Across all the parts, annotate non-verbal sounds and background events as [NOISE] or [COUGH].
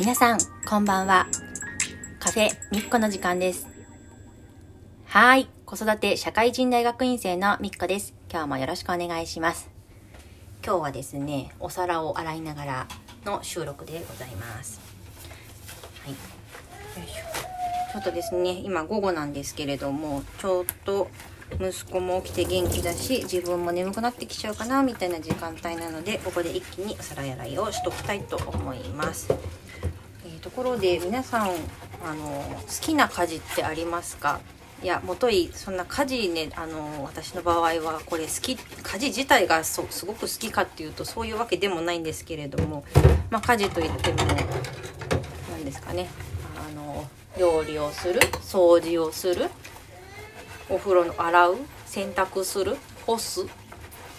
皆さん、こんばんは。カフェみっこの時間です。はい。子育て社会人大学院生のみっこです。今日もよろしくお願いします。今日はですね、お皿を洗いながらの収録でございます。はい。よいしょ。ちょっとですね、今午後なんですけれども、ちょっと息子も起きて元気だし、自分も眠くなってきちゃうかな、みたいな時間帯なので、ここで一気にお皿洗いをしときたいと思います。ところで皆さんあの好きな家事ってありますか？いやもといそんな家事ねあの私の場合はこれ好き家事自体がそすごく好きかっていうとそういうわけでもないんですけれども、まあ、家事といっても何ですかね。あの料理をする掃除をするお風呂の洗う洗濯する干す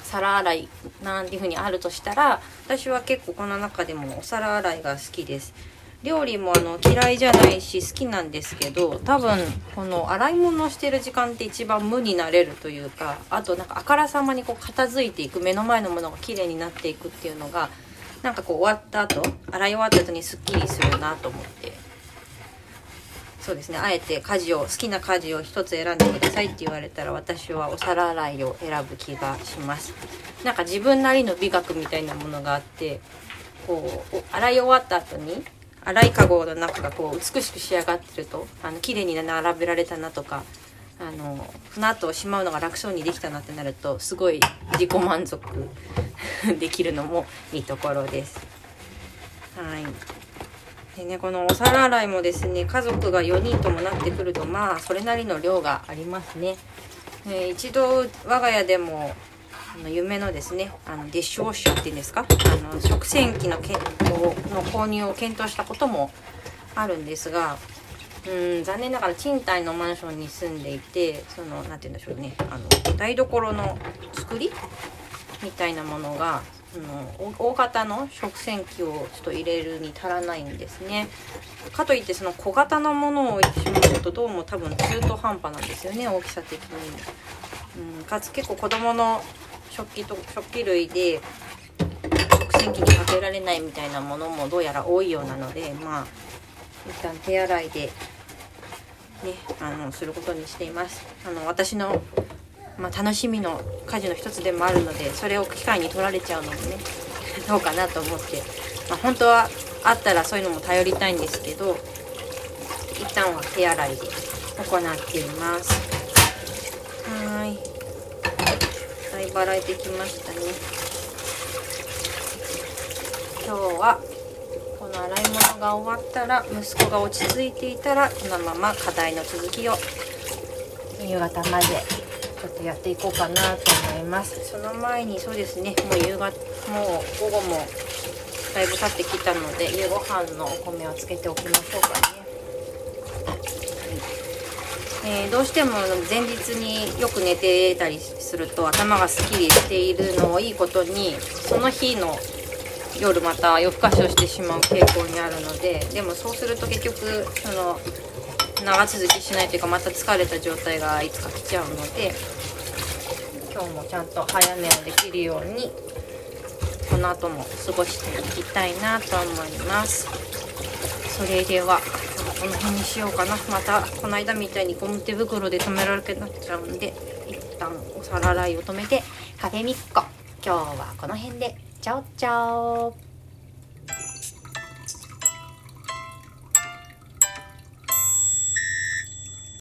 皿洗いなんていう風にあるとしたら私は結構この中でもお皿洗いが好きです。料理もあの嫌いじゃないし好きなんですけど多分この洗い物をしてる時間って一番無になれるというかあとなんかあからさまにこう片付いていく目の前のものが綺麗になっていくっていうのがなんかこう終わった後洗い終わった後にすっきりするなと思って。そうですね。あえて家事を好きな家事を一つ選んでくださいって言われたら私はお皿洗いを選ぶ気がします。なんか自分なりの美学みたいなものがあってこう洗い終わった後に洗いかごの中がこう美しく仕上がってるとあの綺麗に並べられたなとかあのその後しまうのが楽そうにできたなってなるとすごい自己満足 [LAUGHS] できるのもいいところです。はいでね、このお皿洗いもですね家族が4人ともなってくるとまあそれなりの量がありますね。えー一度我が家でもあの夢のですねあのディッシュウォッシャーっていうんですか？あの食洗機のけの購入を検討したこともあるんですがうん残念ながら賃貸のマンションに住んでいてその何て言うんでしょうねあの台所の作りみたいなものがその大大型の食洗機をちょっと入れるに足らないんですねかといってその小型のものを置いてしまうとどうも多分中途半端なんですよね大きさ的に。うん、かつ結構子供の食器と食器類で食洗機にかけられないみたいなものもどうやら多いようなのでまあ一旦手洗いでねあのすることにしています。あの私の、まあ、楽しみの家事の一つでもあるのでそれを機会に取られちゃうのもね [LAUGHS] どうかなと思って、まあ、本当はあったらそういうのも頼りたいんですけど一旦は手洗いで行っています。はーいだいてきましたね。今日はこの洗い物が終わったら息子が落ち着いていたらこのまま課題の続きを夕方までちょっとやっていこうかなと思います。その前にそうですねもう夕方もう午後もだいぶ経ってきたので夕ご飯のお米をつけておきましょうかね。えーどうしても前日によく寝てたりすると頭がすっきりしているのをいいことにその日の夜また夜更かしをしてしまう傾向にあるのででもそうすると結局その長続きしないというかまた疲れた状態がいつか来ちゃうので今日もちゃんと早寝をできるようにこの後も過ごしていきたいなと思います。それではこの辺にしようかな。またこの間みたいにゴム手袋で止められなくなっちゃうんで一旦お皿洗いを止めてカフェミッコ。今日はこの辺で。チャオチャオ。